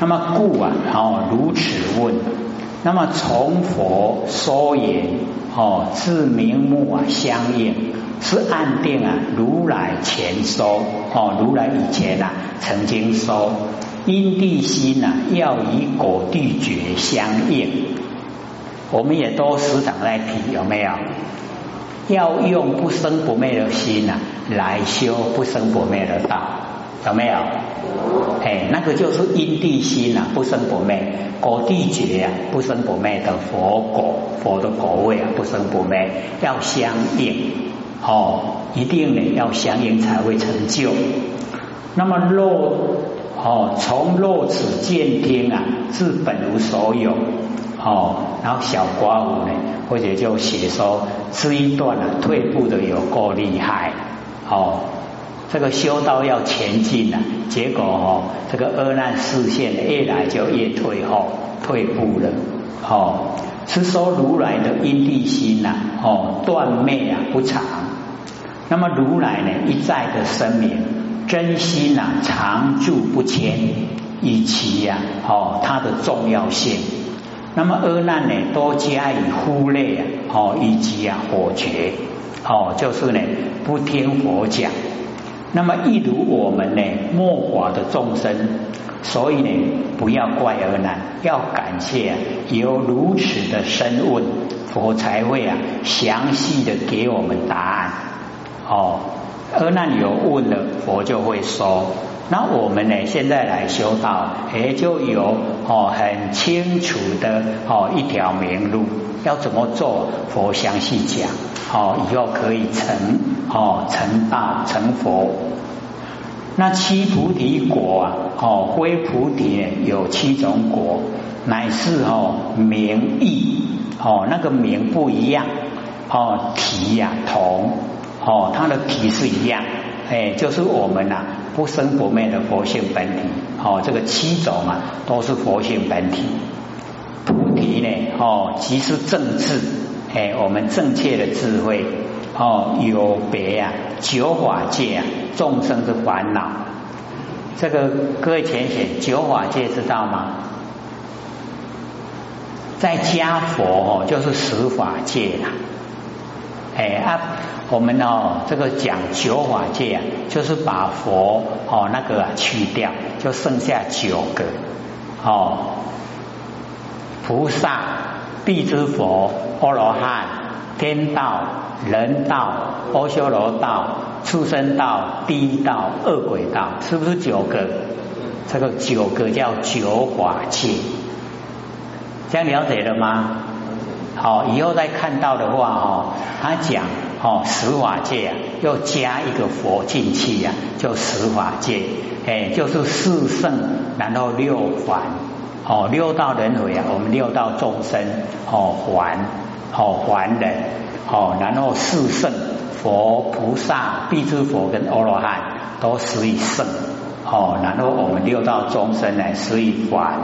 那么故啊，哦，如此问。那么从佛说言，哦，自明目啊相应，是暗定啊，如来前说，哦，如来以前啊曾经说，因地心啊要以果地觉相应。我们也都时常在提，有没有？要用不生不灭的心呐，来修不生不灭的道，有没有？哎，那个就是因地心呐，不生不灭，果地觉啊，不生不灭的佛果，佛的果位啊，不生不灭，要相应哦，一定呢要相应才会成就。那么若哦，从若此见听啊，自本无所有。哦，然后小寡妇呢，或者就写说这一段啊，退步的有够厉害。哦，这个修道要前进啊，结果哦，这个恶难视线越来就越退后，退步了。哦，是说如来的因地心呐，哦，断灭啊不长。那么如来呢，一再的声明真心呐，常住不迁，以其呀，哦，它的重要性。那么阿难呢，多加以忽略啊，哦，以及啊火绝，哦，就是呢不听佛讲。那么一如我们呢末法的众生，所以呢不要怪阿难，要感谢有如此的深问，佛才会啊详细的给我们答案。哦，阿难有问了，佛就会说。那我们呢？现在来修道，也就有哦很清楚的哦一条明路，要怎么做？佛详细讲哦，以后可以成哦成道成佛。那七菩提果啊，哦灰菩提有七种果，乃是哦名义哦那个名不一样哦体呀同哦它的体是一样，哎就是我们呐。不生不灭的佛性本体，哦，这个七种啊，都是佛性本体。菩提呢，哦，即是正智，哎，我们正确的智慧，哦，有别啊，九法界啊，众生的烦恼。这个各位浅显，九法界知道吗？在家佛哦，就是十法界啦。哎啊，我们哦，这个讲九法界啊，就是把佛哦那个啊去掉，就剩下九个哦，菩萨、地之佛、阿罗汉、天道、人道、阿修罗道、畜生道、地道、恶鬼道，是不是九个？这个九个叫九法界，这样了解了吗？好，以后再看到的话，哦，他讲哦，十法界啊，又加一个佛进去呀，就十法界，哎，就是四圣，然后六凡，哦，六道轮回啊，我们六道众生，哦，还，哦，还人，哦，然后四圣，佛、菩萨、必之佛跟阿罗汉都十以圣，哦，然后我们六道众生呢，十以还。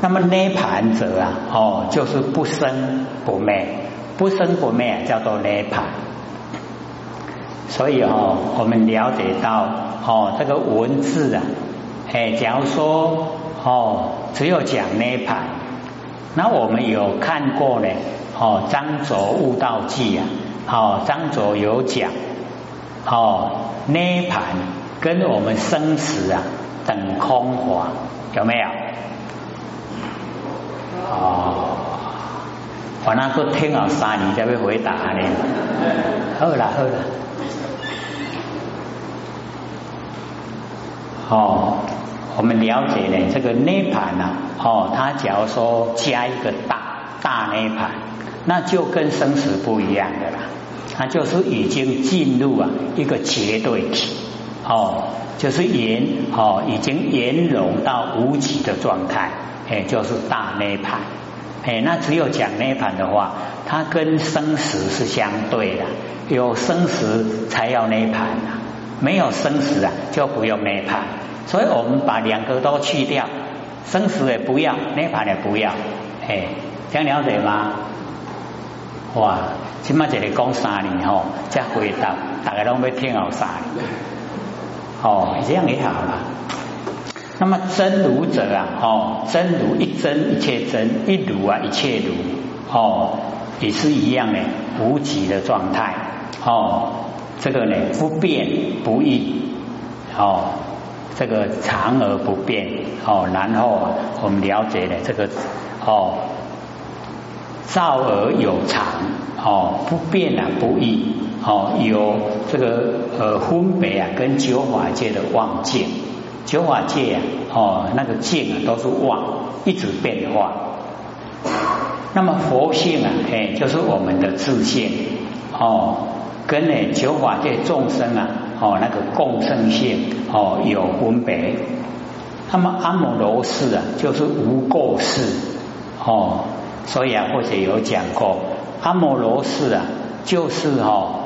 那么涅盘者啊，哦，就是不生不灭，不生不灭叫做涅盘。所以哦，我们了解到哦，这个文字啊，哎，假如说哦，只有讲涅盘，那我们有看过呢，哦，张卓悟道记啊，哦，张卓有讲，哦，涅盘跟我们生死啊等空法，有没有？哦，我那个听了三年才会回答呢。好了好了，哦，我们了解呢，这个涅盘呐，哦，它假如说加一个大大涅盘，那就跟生死不一样的啦，它就是已经进入啊一个绝对体，哦，就是圆哦，已经圆融到无极的状态。哎，就是大涅盘，哎，那只有讲涅盘的话，它跟生死是相对的，有生死才要涅盘啊，没有生死啊就不用涅盘，所以我们把两个都去掉，生死也不要，涅盘也不要，哎，这样了解吗？哇，起码这里讲三年吼，再回答，大家拢要听好三年，哦，这样也好了。那么真如者啊，哦，真如一真一切真，一如啊一切如，哦，也是一样的无极的状态，哦，这个呢不变不异，哦，这个常而不变，哦，然后啊我们了解了这个，哦，造而有常，哦，不变啊不异，哦，有这个呃分别啊跟九法界的妄见。九法界啊，哦，那个境啊都是妄，一直变化。那么佛性啊，哎，就是我们的自性哦，跟呢九法界众生啊，哦，那个共生性哦有分别。那么阿摩罗氏啊，就是无垢世哦，所以啊，或者有讲过，阿摩罗氏啊，就是哦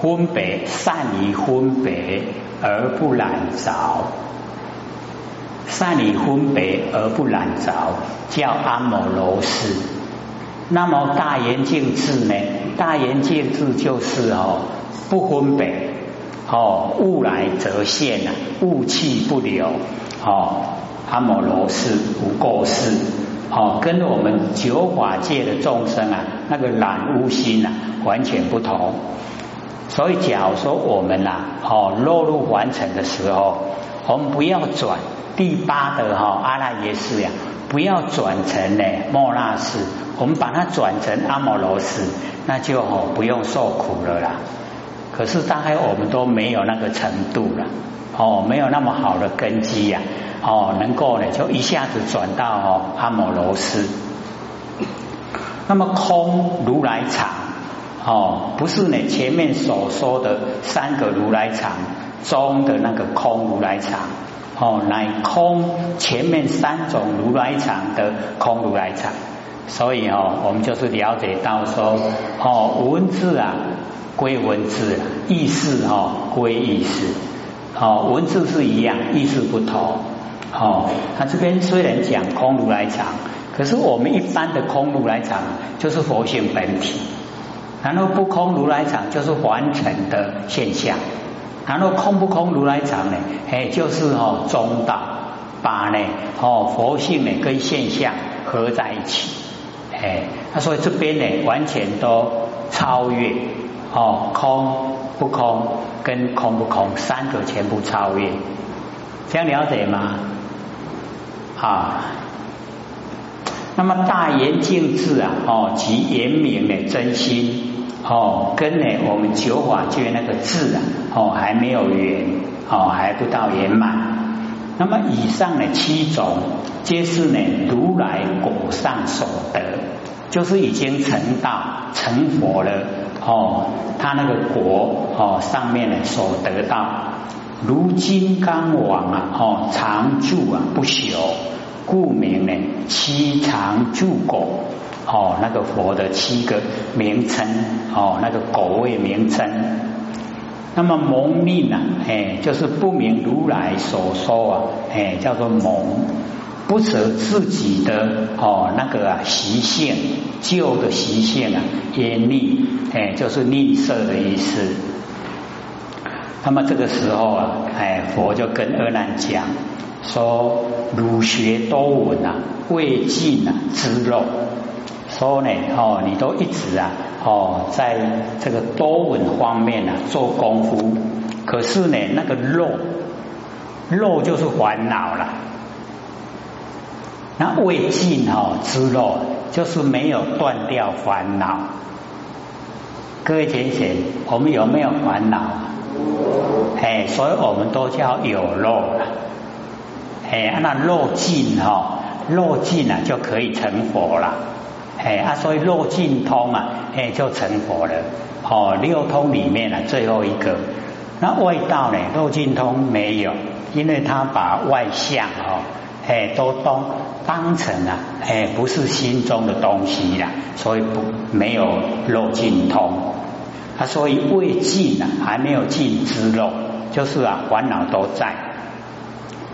分别善于分别而不染着。善于分别而不染着，叫阿摩罗斯。那么大圆净智呢？大圆净智就是哦，不分别哦，物来则现呐，物气不留哦。阿摩罗斯无垢世哦，跟我们九法界的众生啊，那个染污心呐，完全不同。所以，假如说我们呐，哦，落入凡尘的时候，我们不要转。第八的哈阿赖耶识呀，不要转成呢莫那斯，我们把它转成阿摩罗斯，那就哦不用受苦了啦。可是大概我们都没有那个程度了，哦，没有那么好的根基呀，哦，能够呢就一下子转到哦阿摩罗斯。那么空如来藏哦，不是呢前面所说的三个如来藏中的那个空如来藏。哦，乃空前面三种如来藏的空如来藏，所以哦，我们就是了解到说，哦，文字啊归文字，意思哦归意思，哦，文字是一样，意思不同。哦，他这边虽然讲空如来藏，可是我们一般的空如来藏就是佛性本体，然后不空如来藏就是完成的现象。然后空不空如来藏呢？哎，就是哦中道，把呢哦佛性呢跟现象合在一起，哎，他说这边呢完全都超越哦空不空跟空不空三个全部超越，这样了解吗？啊，那么大圆净智啊哦及圆明的真心。哦，跟呢我们九法界那个智啊，哦还没有圆，哦还不到圆满。那么以上的七种，皆是呢如来果上所得，就是已经成道成佛了。哦，他那个果哦上面呢所得到，如金刚王啊，哦常住啊不朽，故名呢七常住果。哦，那个佛的七个名称，哦，那个果位名称。那么蒙命啊，哎，就是不明如来所说啊，哎，叫做蒙，不舍自己的哦那个啊习性，旧的习性啊，厌逆，哎，就是吝啬的意思。那么这个时候啊，哎，佛就跟阿难讲说：儒学多闻啊，未尽啊之肉。说呢，哦，你都一直啊，哦，在这个多闻方面啊做功夫，可是呢，那个肉，肉就是烦恼了。那未尽哦之肉，就是没有断掉烦恼。各位浅贤，我们有没有烦恼？哎，所以我们都叫有肉了。哎，那肉尽哈，肉尽了就可以成佛了。哎啊，所以六尽通啊，哎就成佛了。哦，六通里面呢最后一个，那外道呢六尽通没有，因为他把外相哦，哎都当当成啊，哎不是心中的东西啦，所以不没有六尽通。他所以未尽啊，还没有尽之肉，就是啊烦恼都在。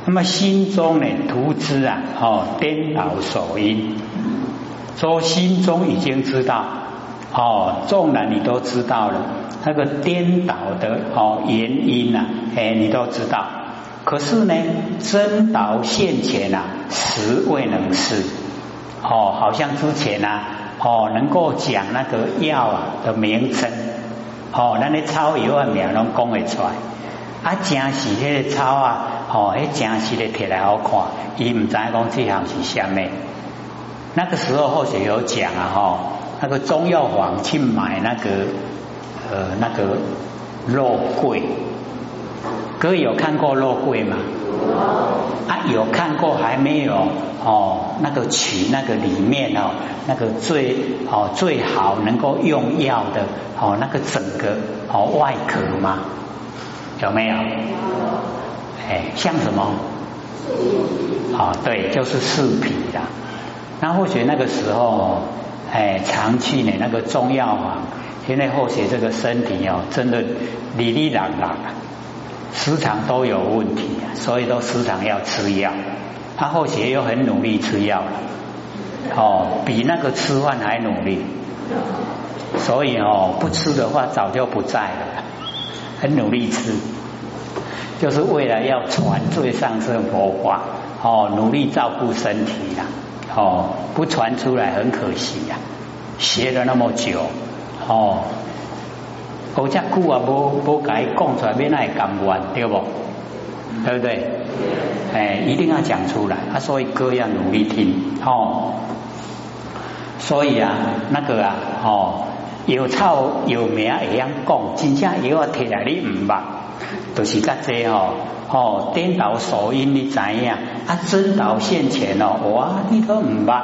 那么心中呢图知啊，哦颠倒所因。说心中已经知道哦，纵然你都知道了，那个颠倒的哦原因呐，哎，你都知道。可是呢，真道现前啊，实未能事。哦，好像之前啊，哦，能够讲那个药啊的名称，哦，那你草药啊名拢讲会出来。啊，正是迄个草啊，哦，迄正是的摕来好看，伊唔知讲这项是虾米。那个时候或许有讲啊，哈，那个中药房去买那个呃那个肉桂，各位有看过肉桂吗？啊，有看过还没有？哦，那个取那个里面哦，那个最哦最好能够用药的哦那个整个哦外壳吗？有没有？哎，像什么？哦，对，就是四皮的。那或许那个时候，哎，长期呢那个中药啊，现在或许这个身体哦，真的里里攘攘，时常都有问题，所以都时常要吃药。他或许又很努力吃药了，哦，比那个吃饭还努力。所以哦，不吃的话早就不在了，很努力吃。就是为了要传最上圣佛法，哦，努力照顾身体呀，哦，不传出来很可惜呀。学了那么久，哦，我这久啊，无无甲伊讲出来，免那甘愿对不？对不对？哎，一定要讲出来。所以歌要努力听，哦。所以啊，那个啊，哦，有草有名会样讲，真正药摕来你唔捌。都是甲这哦哦颠倒所因你怎样啊真道现前哦哇你都唔捌。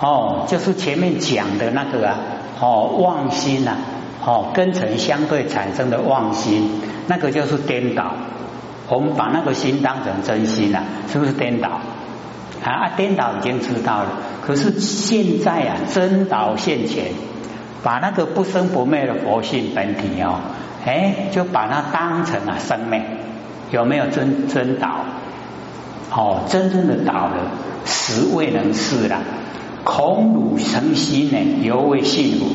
哦就是前面讲的那个啊哦妄心呐哦跟尘相对产生的妄心那个就是颠倒。我们把那个心当成真心了是不是颠倒？啊啊颠倒已经知道了。可是现在啊真道现前把那个不生不灭的佛性本体哦哎，就把它当成啊生命，有没有真真导？哦，真正的导了，实未能事了。恐汝诚心呢，犹未信服。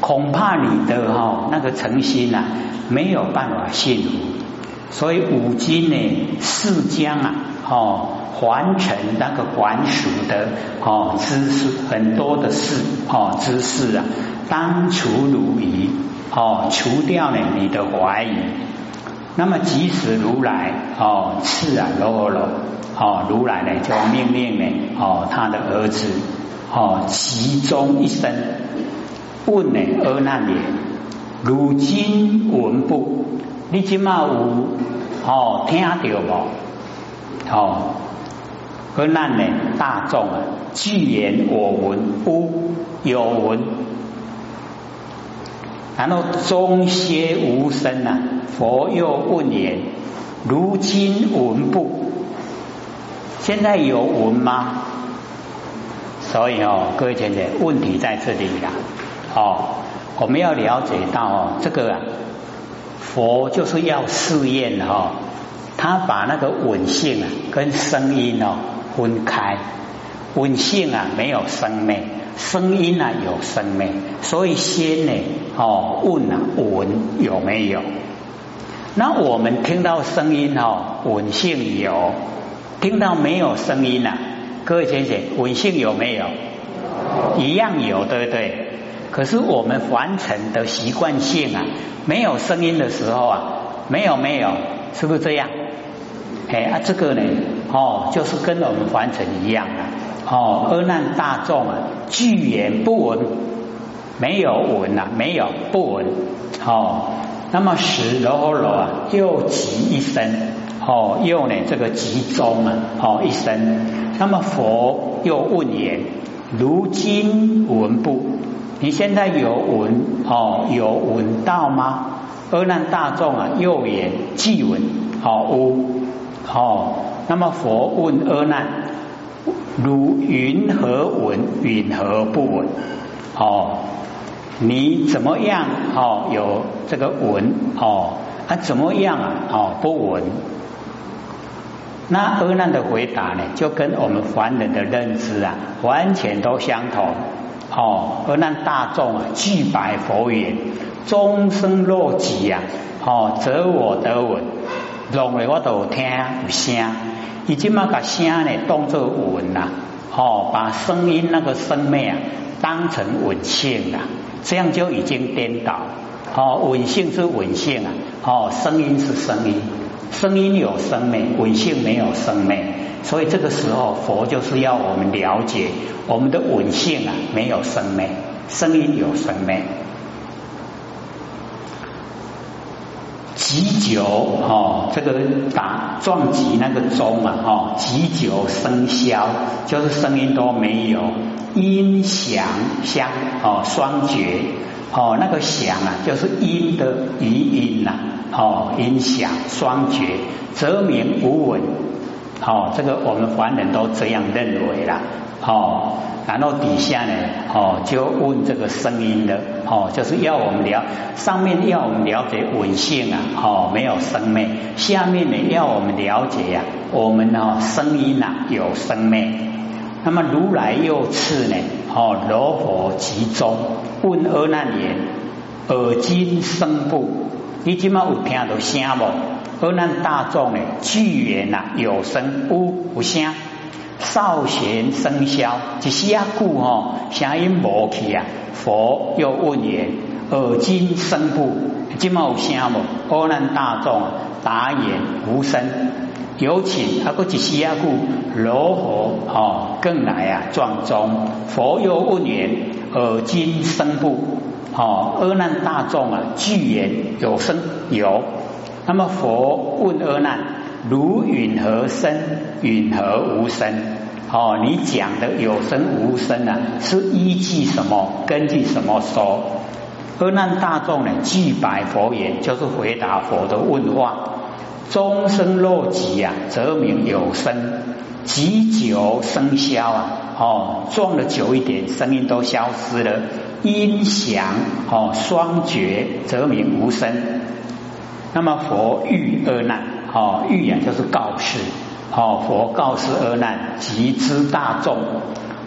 恐怕你的哈那个诚心呐，没有办法信服。所以五经呢，是将啊，哦，还成那个还属的哦知识，很多的事哦知识啊，当除汝疑。哦，除掉了你的怀疑，那么即使如来哦赐啊罗罗哦如来呢就命令呢哦他的儿子哦其中一生问呢阿难也，如今闻不？你今嘛有哦听到无？哦阿难呢大众啊，具言我闻不有闻。然后中歇无声呐，佛又问言：如今闻不？现在有闻吗？所以哦，各位姐姐，问题在这里啦。哦，我们要了解到哦，这个啊佛就是要试验哈，他把那个稳性啊跟声音哦分开，稳性啊没有生命。声音啊有生命，所以先呢哦问啊闻有没有？那我们听到声音哦稳性有，听到没有声音啊？各位先生，稳性有没有？一样有，对不对？可是我们凡尘的习惯性啊，没有声音的时候啊，没有没有，是不是这样？哎啊，这个呢哦，就是跟我们凡尘一样啊。哦，阿难大众啊，具言不闻，没有闻呐，没有不闻。哦，那么十罗罗啊，又集一生，哦，又呢这个集中啊，哦一生。那么佛又问言：如今闻不？你现在有闻哦，有闻到吗？阿难大众啊，又言即闻，好无哦。那么佛问阿难。如云何稳？云何不稳？哦，你怎么样？哦，有这个稳哦，啊，怎么样啊？哦，不稳。那阿难的回答呢，就跟我们凡人的认知啊，完全都相同。哦，阿难大众啊，具白佛言：终生若己啊，哦，则我得稳。弄的我都听有声，伊即马把声呢当作稳啦，哦，把声音那个声脉啊当成稳性啦，这样就已经颠倒。哦，稳性是稳性啊，哦，声音是声音，声音有声脉，稳性没有声脉，所以这个时候佛就是要我们了解我们的稳性啊没有声脉，声音有声脉。急久哦，这个打撞击那个钟啊，哦，急久声消，就是声音都没有，音响相哦双绝。哦，那个响啊，就是音的余音呐，哦，音响双绝，则名无闻。哦，这个我们凡人都这样认为啦。哦，然后底下呢，哦，就问这个声音的，哦，就是要我们了，上面要我们了解稳性啊，哦，没有声脉；下面呢，要我们了解呀，我们哦，声音呐有声脉。那么如来又次呢？哦，罗佛集中问阿难言：耳今声不？你今嘛有听到声无？阿难大众呢？具言呐，有声无？有声？少弦声消，一时啊久哦，声音无去啊。佛又问言：耳今声不？今嘛有声无？阿难大众答言：无声。有请啊，个一时啊故罗佛哦，更来啊庄中。佛又问言：耳今声不？哦，阿难大众啊，具言有声有。那么佛问阿难：如云何声？云何无声？哦，你讲的有声无声啊，是依据什么？根据什么说？阿难大众呢？具白佛言，就是回答佛的问话。终生若急啊，则名有声；急久声消啊，哦，撞的久一点，声音都消失了。音响哦，双绝，则名无声。那么佛遇阿难，哦，欲啊就是告示，哦，佛告示阿难，集之大众，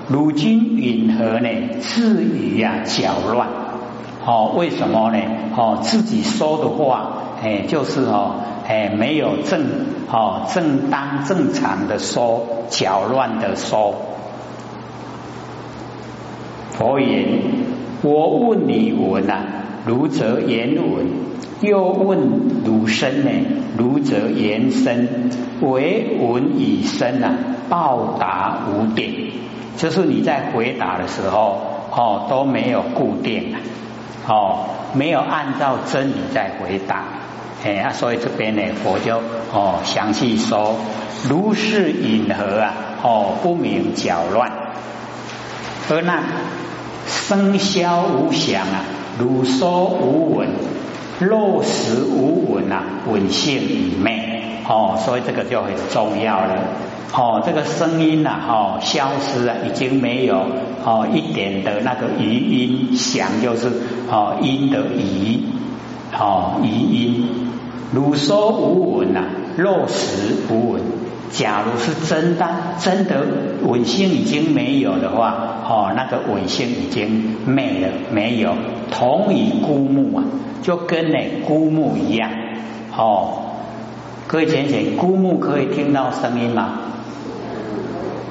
如今允何呢？自语呀搅乱，哦，为什么呢？哦，自己说的话，哎，就是哦。哎，没有正哦正当正常的说，搅乱的说。佛言：我问你闻啊，如则言文；又问如生呢，如则言生。为闻以身啊，报答无定。就是你在回答的时候，哦都没有固定，哦没有按照真理在回答。哎啊，所以这边呢，佛就哦详细说，如是引和啊，哦不明搅乱，而那生消无想啊，如说无闻，肉食无闻啊，闻性已灭哦，所以这个就很重要了哦，这个声音呐，哦消失了，已经没有哦一点的那个余音响，就是哦音的余哦余音。如说无闻呐，若实无闻。假如是真的，真的稳性已经没有的话，哦，那个稳性已经灭了，没有。同以孤木啊，就跟那孤木一样。哦，各位浅浅，孤木可以听到声音吗？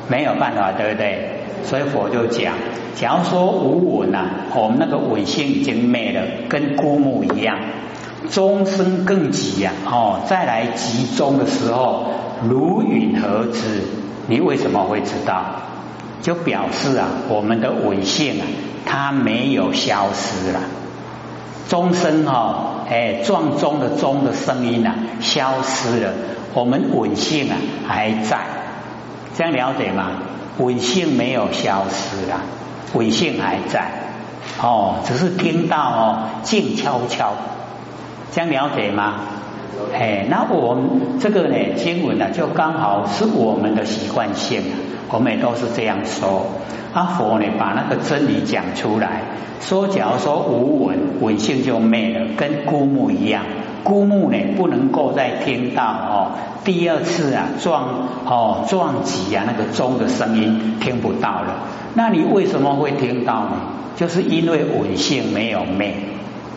没有办法，对不对？所以佛就讲，假如说无闻呐，我们那个稳性已经灭了，跟孤木一样。终生更急呀！哦，再来集中的时候，如云何知？你为什么会知道？就表示啊，我们的稳性啊，它没有消失了。钟声哈，哎，撞钟的钟的声音啊，消失了，我们稳性啊还在，这样了解吗？稳性没有消失了，稳性还在，哦，只是听到哦，静悄悄。这样了解吗？哎，那我们这个呢经文呢，就刚好是我们的习惯性，我们也都是这样说。阿佛呢把那个真理讲出来，说假如说无闻，闻性就灭了，跟孤木一样。孤木呢不能够再听到哦，第二次啊撞哦撞击啊那个钟的声音听不到了。那你为什么会听到呢？就是因为闻性没有灭。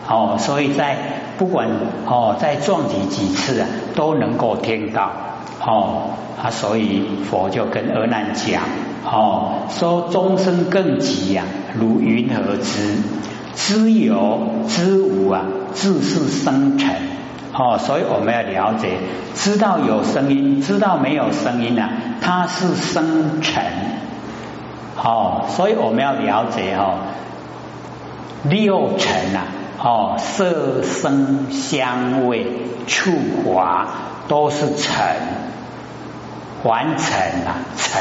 哦，所以在不管哦再撞击几次啊，都能够听到哦啊，所以佛就跟阿难讲哦，说众生更急呀，如云何知？知有知无啊，自是生成哦，所以我们要了解，知道有声音，知道没有声音啊，它是生成哦，所以我们要了解哦，六尘啊，哦，色声香味触法都是尘，凡尘啊，尘。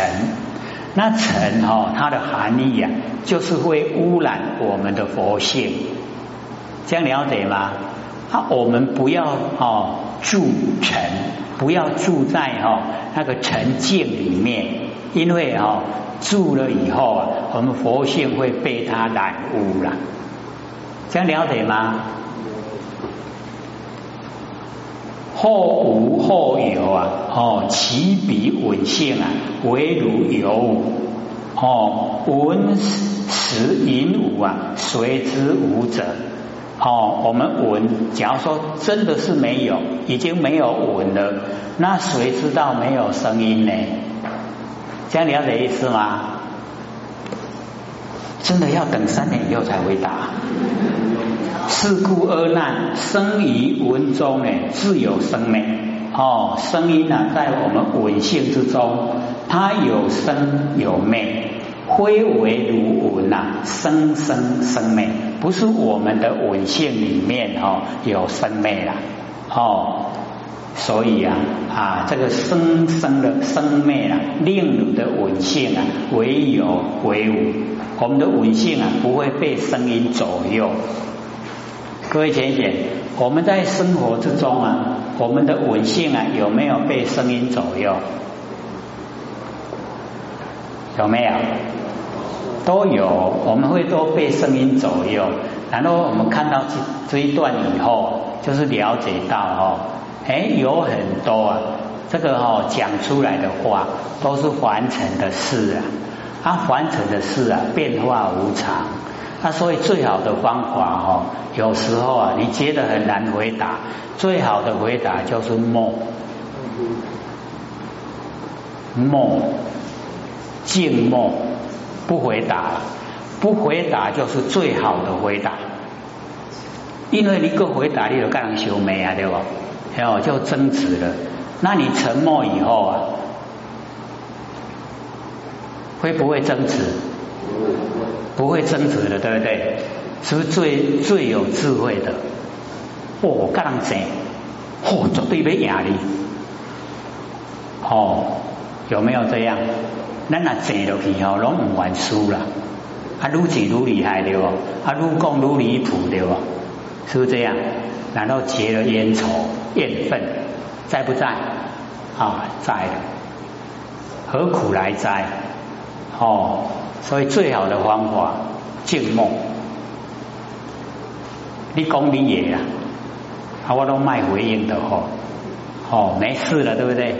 那尘哈，它的含义呀，就是会污染我们的佛性，这样了解吗？啊，我们不要哦住尘，不要住在哈那个沉静里面，因为哈住了以后啊，我们佛性会被它染污了，这样了解吗？后无后有啊，哦，其比稳性啊，唯如有哦，闻时隐无啊，随之无者哦，我们闻，假如说真的是没有，已经没有闻了，那谁知道没有声音呢？这样了解意思吗？真的要等三年以后才会答。是故阿难生于文中呢，自有生美哦，声音呢在我们文性之中，它有生有昧，非为如文呐，生生生昧，不是我们的文性里面哦有生昧了哦，所以啊啊这个生生的生昧啊，令你的文性啊唯有为无，我们的文性啊不会被声音左右。各位浅显，我们在生活之中啊，我们的稳性啊有没有被声音左右？有没有？都有，我们会都被声音左右。然后我们看到这这一段以后，就是了解到哦，哎，有很多啊，这个哦讲出来的话都是凡尘的事啊，啊，凡尘的事啊，变化无常。那所以最好的方法哈，有时候啊，你觉得很难回答，最好的回答就是梦，梦，静默，不回答，不回答就是最好的回答，因为你个回答你就干人修眉啊，对吧？然后就争执了。那你沉默以后啊，会不会争执？不会争执的，对不对？是不是最最有智慧的？哦，干人争，哦，绝对被压力。哦，有没有这样？咱那争落去哦，拢唔玩输了。啊，愈争愈厉害对不？啊，愈讲愈离谱对不？是不是这样？难道结了冤仇、怨愤，在不在？啊，在的。何苦来哉？哦。所以最好的方法静默，你讲你也呀，啊我都卖回应的吼，哦没事了对不对？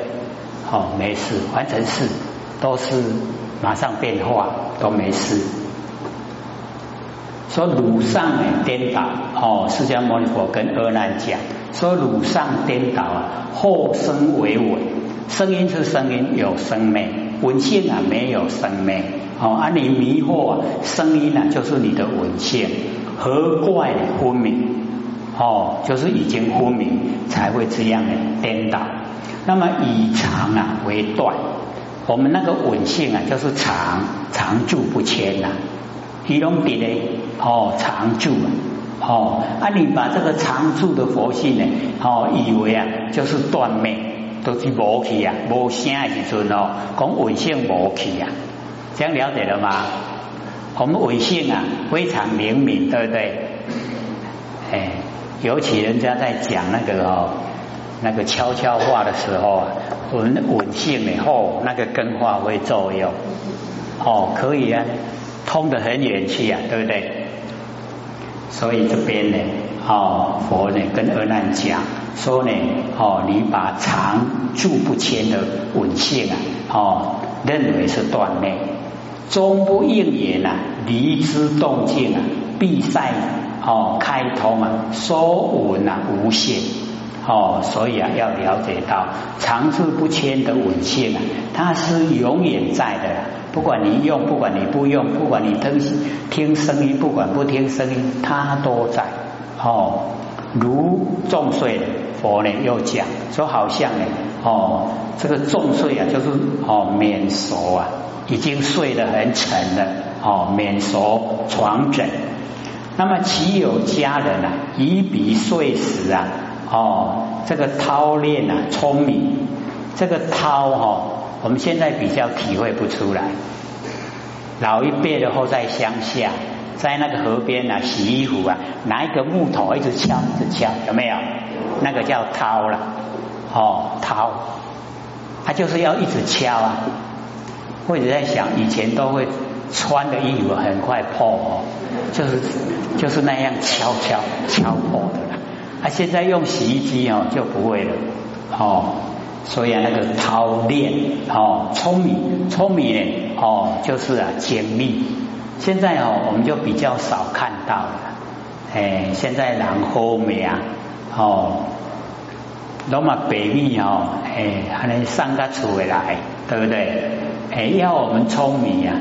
哦没事，完成事都是马上变化都没事。说鲁上呢颠倒，哦释迦牟尼佛跟阿难讲，说鲁上颠倒啊，后生为稳，声音是声音有声美，文性啊没有生命。哦，啊，你迷惑啊声音呢，就是你的文性，何怪昏迷？哦，就是已经昏迷才会这样的颠倒。那么以长啊为断，我们那个稳性啊，就是长长住不迁呐。其中底呢，哦，常住啊，哦，啊，你把这个常住的佛性呢，哦，以为啊就是断灭，都是无去啊，无声的时阵哦，讲稳性无去啊。这样了解了吗？我们尾性啊非常灵敏，对不对？哎，尤其人家在讲那个哦，那个悄悄话的时候啊，稳稳性以后那个根化会作用，哦，可以啊，通得很远去啊，对不对？所以这边呢，哦，佛呢跟阿难讲说呢，哦，你把常住不迁的稳性啊，哦，认为是断灭。终不应也呐，离之动静啊，必塞哦开通啊，说稳啊无限哦，所以啊要了解到常住不迁的稳性啊，它是永远在的，不管你用，不管你不用，不管你听听声音，不管不听声音，它都在哦。如重睡佛呢又讲说好像呢哦，这个重睡啊，就是哦免熟啊，已经睡得很沉了哦，免熟床枕。那么岂有家人啊，以彼睡时啊，哦，这个韬练啊，聪明，这个韬哈，我们现在比较体会不出来。老一辈的后在乡下，在那个河边啊洗衣服啊，拿一个木头一直敲，一直敲，有没有？那个叫掏了，哦，掏，他就是要一直敲啊。或者在想，以前都会穿的衣服很快破哦。就是就是那样敲敲敲破的了，啊，现在用洗衣机哦就不会了哦，所以啊那个韬练哦聪明聪明呢哦就是啊精密，现在哦我们就比较少看到了，哎现在人好美啊哦，那么北密哦哎还能上个出回来对不对？哎要我们聪明呀。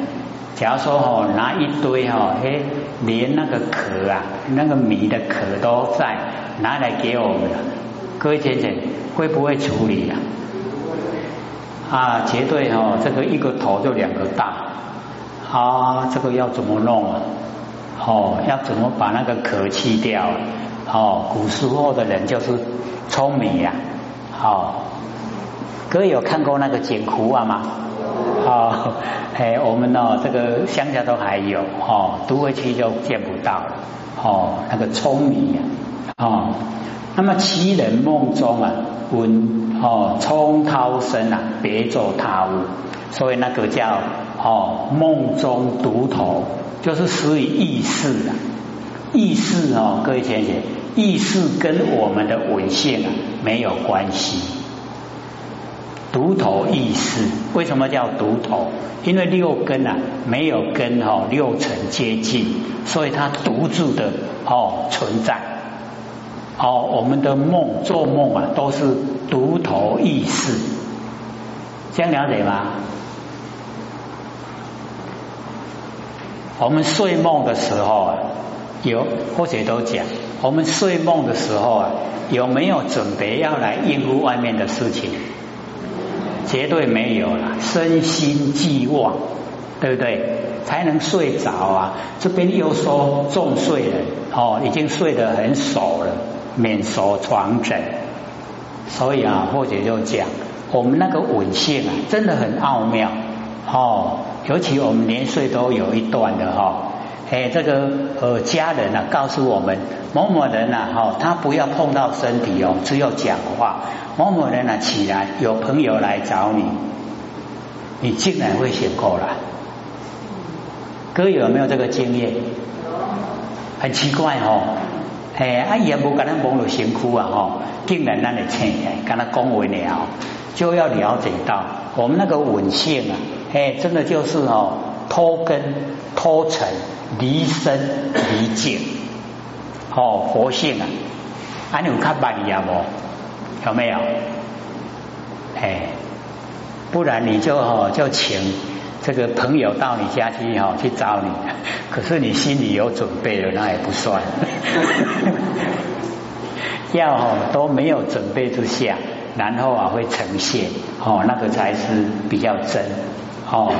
假如说哦，拿一堆哦，哎，连那个壳啊，那个米的壳都在拿来给我们了，各位姐姐会不会处理呀？啊，绝对哦，这个一个头就两个大，啊，这个要怎么弄啊？哦，要怎么把那个壳去掉？哦，古时候的人就是聪明呀，好，各位有看过那个剪苦啊吗？哦，哎，我们呢，这个乡下都还有哦，都会去就见不到了哦。那个聪明呀，哦，那么其人梦中啊，闻哦，冲涛声啊，别作他物，所以那个叫哦，梦中独头，就是属于意识啊，意识哦，各位姐姐，意识跟我们的文性啊没有关系。独头意识，为什么叫独头？因为六根啊没有跟哦六尘接近，所以它独自的哦存在。哦，我们的梦做梦啊都是独头意识，这样了解吗？我们睡梦的时候啊，有或者都讲，我们睡梦的时候啊，有没有准备要来应付外面的事情？绝对没有了，身心俱忘，对不对？才能睡着啊！这边又说重睡了，哦，已经睡得很熟了，免熟床枕。所以啊，或者就讲，我们那个稳性啊，真的很奥妙哦。尤其我们年岁都有一段的哈。哎，这个呃，家人啊，告诉我们某某人呐，哈，他不要碰到身体哦，只有讲话。某某人啊，起来有朋友来找你，你竟然会醒过来。哥有没有这个经验？很奇怪哦，哎，阿爷不跟他蒙了辛苦啊，哈，竟然让你醒来，跟他恭维了，就要了解到我们那个稳性啊，哎，真的就是哦，脱根脱尘。离身离境，哦，佛性啊，安有看巴利亚不？有没有？哎，不然你就哦就请这个朋友到你家去哦去找你，可是你心里有准备了，那也不算。要哦都没有准备之下，然后啊会呈现哦，那个才是比较真哦。